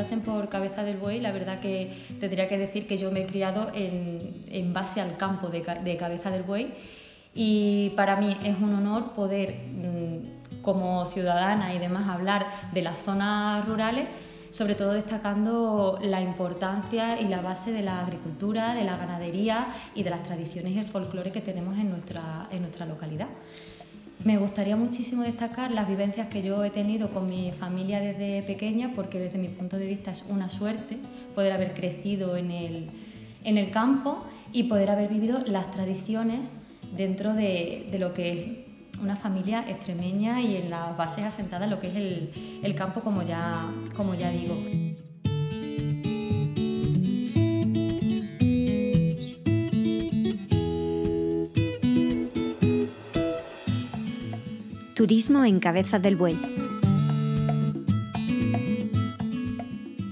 preguntasen por Cabeza del Buey, la verdad que tendría que decir que yo me he criado en, base al campo de, Cabeza del Buey y para mí es un honor poder, mm, como ciudadana y demás, hablar de las zonas rurales sobre todo destacando la importancia y la base de la agricultura, de la ganadería y de las tradiciones y el folclore que tenemos en nuestra, en nuestra localidad. Me gustaría muchísimo destacar las vivencias que yo he tenido con mi familia desde pequeña, porque desde mi punto de vista es una suerte poder haber crecido en el, en el campo y poder haber vivido las tradiciones dentro de, de lo que es una familia extremeña y en las bases asentadas en lo que es el, el campo, como ya, como ya digo. Turismo en Cabeza del Buey.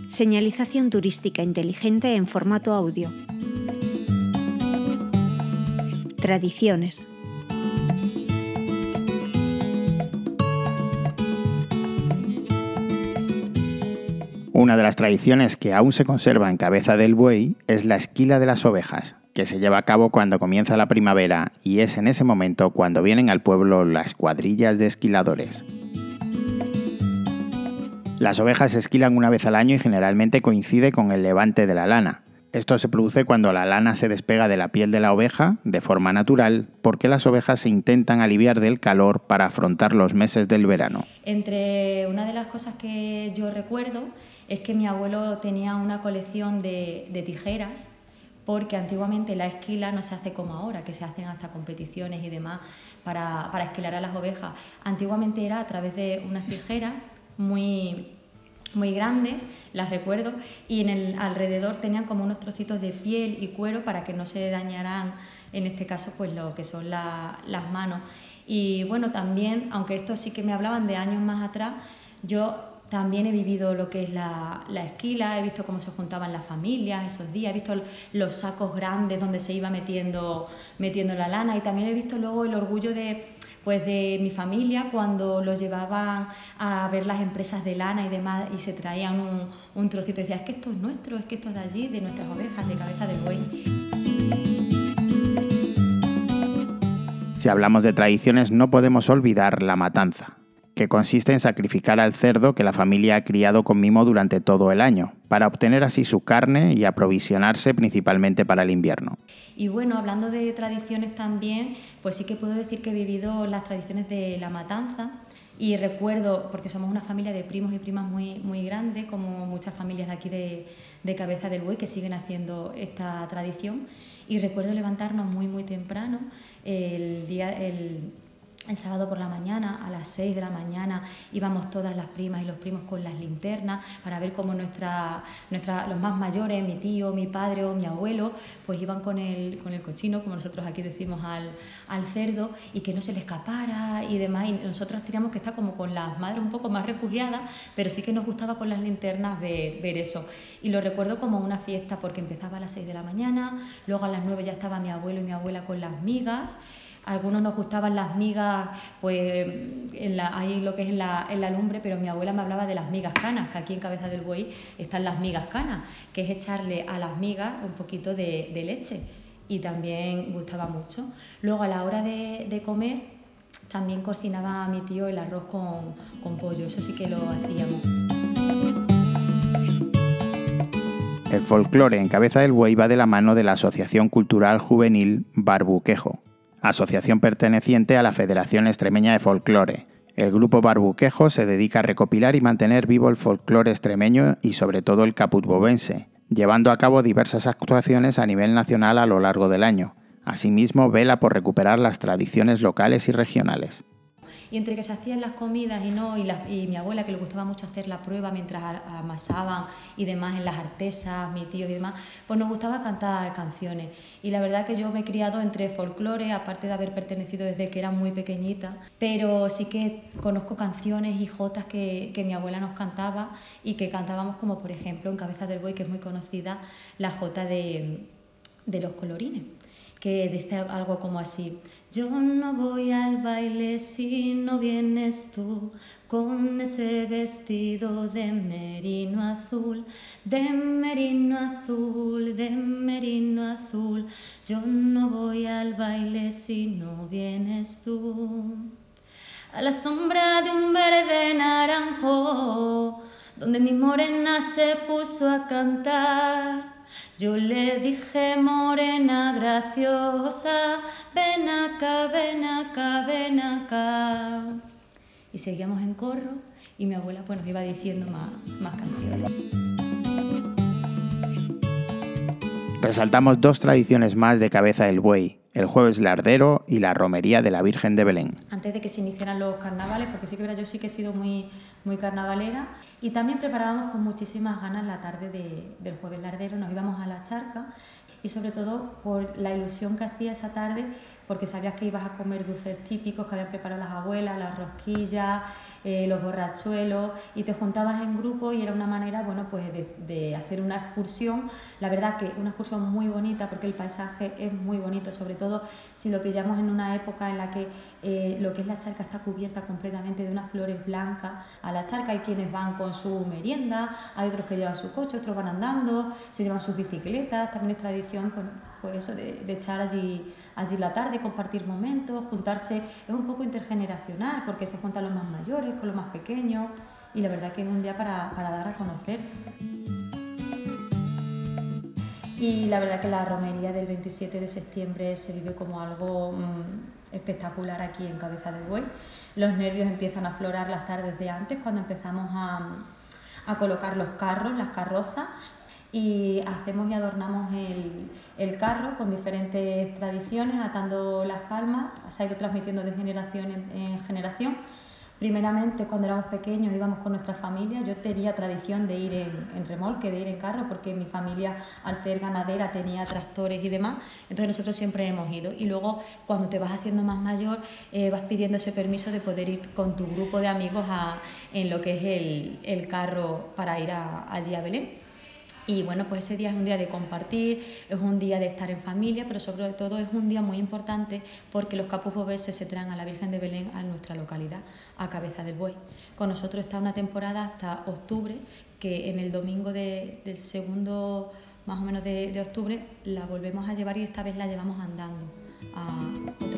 Señalización turística inteligente en formato audio. Tradiciones. Una de las tradiciones que aún se conserva en Cabeza del Buey es la esquila de las ovejas, que se lleva a cabo cuando comienza la primavera y es en ese momento cuando vienen al pueblo las cuadrillas de esquiladores. Las ovejas se esquilan una vez al año y generalmente coincide con el levante de la lana. Esto se produce cuando la lana se despega de la piel de la oveja de forma natural, porque las ovejas se intentan aliviar del calor para afrontar los meses del verano. Entre una de las cosas que yo recuerdo es que mi abuelo tenía una colección de, tijeras porque antiguamente la esquila no se hace como ahora, que se hacen hasta competiciones y demás para, esquilar a las ovejas. Antiguamente era a través de unas tijeras muy, muy grandes, las recuerdo, y en el alrededor tenían como unos trocitos de piel y cuero para que no se dañaran, en este caso, pues lo que son las manos. Y bueno, también, aunque esto sí que me hablaban de años más atrás, yo también he vivido lo que es la, esquila, he visto cómo se juntaban las familias esos días, he visto los sacos grandes donde se iba metiendo, metiendo la lana y también he visto luego el orgullo de, pues de mi familia cuando los llevaban a ver las empresas de lana y demás y se traían un, un trocito y decían, es que esto es nuestro, es que esto es de allí, de nuestras ovejas, de cabeza de buey. Si hablamos de tradiciones no podemos olvidar la matanza que consiste en sacrificar al cerdo que la familia ha criado con mimo durante todo el año, para obtener así su carne y aprovisionarse principalmente para el invierno. Y bueno, hablando de tradiciones también, pues sí que puedo decir que he vivido las tradiciones de la matanza. Y recuerdo, porque somos una familia de primos y primas muy, muy grande, como muchas familias de aquí de, de Cabeza del Buey que siguen haciendo esta tradición. Y recuerdo levantarnos muy, muy temprano, el día, el, el sábado por la mañana, a las 6 de la mañana, íbamos todas las primas y los primos con las linternas para ver cómo nuestra, nuestra, los más mayores, mi tío, mi padre o mi abuelo, pues iban con el, con el cochino, como nosotros aquí decimos al, al cerdo, y que no se le escapara y demás. Y nosotras teníamos que estar como con las madres un poco más refugiadas, pero sí que nos gustaba con las linternas ver, ver eso. Y lo recuerdo como una fiesta porque empezaba a las 6 de la mañana, luego a las 9 ya estaba mi abuelo y mi abuela con las migas algunos nos gustaban las migas, pues ahí lo que es en la, lumbre, pero mi abuela me hablaba de las migas canas, que aquí en Cabeza del Buey están las migas canas, que es echarle a las migas un poquito de, leche y también gustaba mucho. Luego a la hora de, comer también cocinaba mi tío el arroz con pollo, eso sí que lo hacíamos. El folclore en Cabeza del Buey va de la mano de la Asociación Cultural Juvenil Barbuquejo, asociación perteneciente a la Federación Extremeña de Folclore. El grupo Barbuquejo se dedica a recopilar y mantener vivo el folclore extremeño y sobre todo el caputbovense, llevando a cabo diversas actuaciones a nivel nacional a lo largo del año. Asimismo, vela por recuperar las tradiciones locales y regionales y entre que se hacían las comidas y no, y, mi abuela que le gustaba mucho hacer la prueba mientras amasaban y demás en las artesas, mi tío y demás, pues nos gustaba cantar canciones. Y la verdad que yo me he criado entre folclore, aparte de haber pertenecido desde que era muy pequeñita, pero sí que conozco canciones y jotas que, que mi abuela nos cantaba y que cantábamos como por ejemplo en Cabeza del Buey, que es muy conocida, la jota de de los colorines, que dice algo como así, yo no voy al baile si no vienes tú con ese vestido de merino azul, de merino azul, de merino azul. Yo no voy al baile si no vienes tú. A la sombra de un verde naranjo, donde mi morena se puso a cantar. Yo le dije, morena graciosa, ven acá, ven acá, ven acá. Y seguíamos en corro y mi abuela pues, nos iba diciendo más, más canciones. Resaltamos dos tradiciones más de Cabeza del Buey, el jueves lardero y la romería de la Virgen de Belén. Antes de que se iniciaran los carnavales, porque sí que yo sí que he sido muy, muy carnavalera, y también preparábamos con muchísimas ganas la tarde del jueves lardero, nos íbamos a la charca y sobre todo por la ilusión que hacía esa tarde, porque sabías que ibas a comer dulces típicos que habían preparado las abuelas, las rosquillas, eh, los borrachuelos, y te juntabas en grupo y era una manera, bueno, pues de, hacer una excursión. La verdad que una excursión muy bonita porque el paisaje es muy bonito, sobre todo si lo pillamos en una época en la que eh, lo que es la charca está cubierta completamente de unas flores blancas. A la charca hay quienes van con su merienda, hay otros que llevan su coche, otros van andando, se llevan sus bicicletas, también es tradición pues, pues eso de, de echar allí allí la tarde, compartir momentos, juntarse, es un poco intergeneracional porque se juntan los más mayores con los más pequeños y la verdad que es un día para, dar a conocer. Y la verdad que la romería del 27 de septiembre se vive como algo mm, espectacular aquí en Cabeza del Buey. Los nervios empiezan a aflorar las tardes de antes cuando empezamos a, a colocar los carros, las carrozas y hacemos y adornamos el, el, carro con diferentes tradiciones, atando las palmas, se ha ido transmitiendo de generación en, generación. Primeramente, cuando éramos pequeños íbamos con nuestra familia, yo tenía tradición de ir en, remolque, de ir en carro, porque mi familia, al ser ganadera, tenía tractores y demás, entonces nosotros siempre hemos ido. Y luego, cuando te vas haciendo más mayor, eh, vas pidiendo ese permiso de poder ir con tu grupo de amigos a, en lo que es el, el carro para ir allí a Belén. Y bueno, pues ese día es un día de compartir, es un día de estar en familia, pero sobre todo es un día muy importante porque los capus se traen a la Virgen de Belén a nuestra localidad, a Cabeza del Buey. Con nosotros está una temporada hasta octubre, que en el domingo del segundo, más o menos de, de, octubre, la volvemos a llevar y esta vez la llevamos andando a, otra